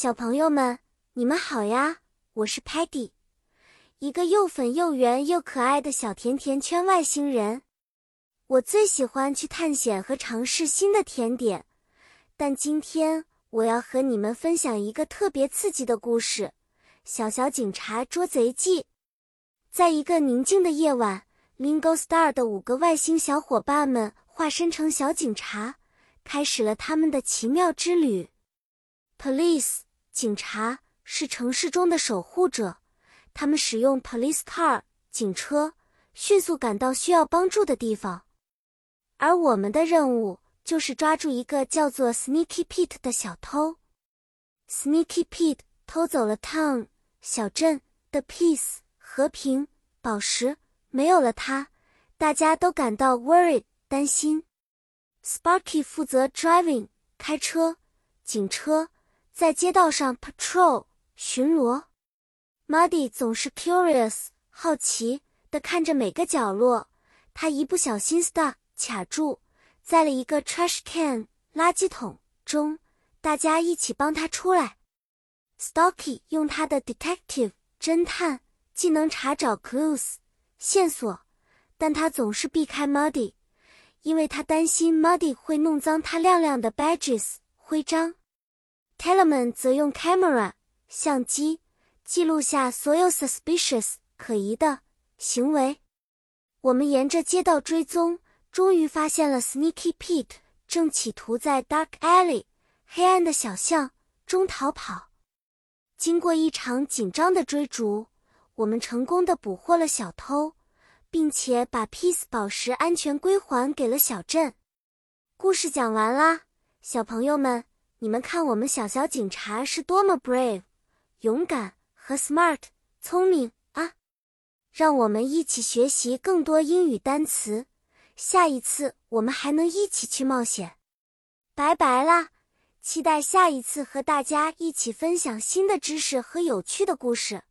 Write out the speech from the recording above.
小朋友们，你们好呀！我是 Patty，一个又粉又圆又可爱的小甜甜圈外星人。我最喜欢去探险和尝试新的甜点，但今天我要和你们分享一个特别刺激的故事《小小警察捉贼记》。在一个宁静的夜晚，Lingo Star 的五个外星小伙伴们化身成小警察，开始了他们的奇妙之旅。Police 警察是城市中的守护者，他们使用 police car 警车迅速赶到需要帮助的地方。而我们的任务就是抓住一个叫做 Sneaky Pete 的小偷。Sneaky Pete 偷走了 town 小镇的 peace 和平宝石，没有了它，大家都感到 worried 担心。Sparky 负责 driving 开车警车。在街道上 patrol 巡逻，Muddy 总是 curious 好奇的看着每个角落。他一不小心 stuck 卡住在了一个 trash can 垃圾桶中，大家一起帮他出来。Stocky 用他的 detective 侦探技能查找 clues 线索，但他总是避开 Muddy，因为他担心 Muddy 会弄脏他亮亮的 badges 徽章。Teleman 则用 camera 相机记录下所有 suspicious 可疑的行为。我们沿着街道追踪，终于发现了 Sneaky Pete 正企图在 Dark Alley 黑暗的小巷中逃跑。经过一场紧张的追逐，我们成功的捕获了小偷，并且把 Peace 宝石安全归还给了小镇。故事讲完啦，小朋友们。你们看，我们小小警察是多么 brave、勇敢和 smart、聪明啊！让我们一起学习更多英语单词，下一次我们还能一起去冒险。拜拜啦！期待下一次和大家一起分享新的知识和有趣的故事。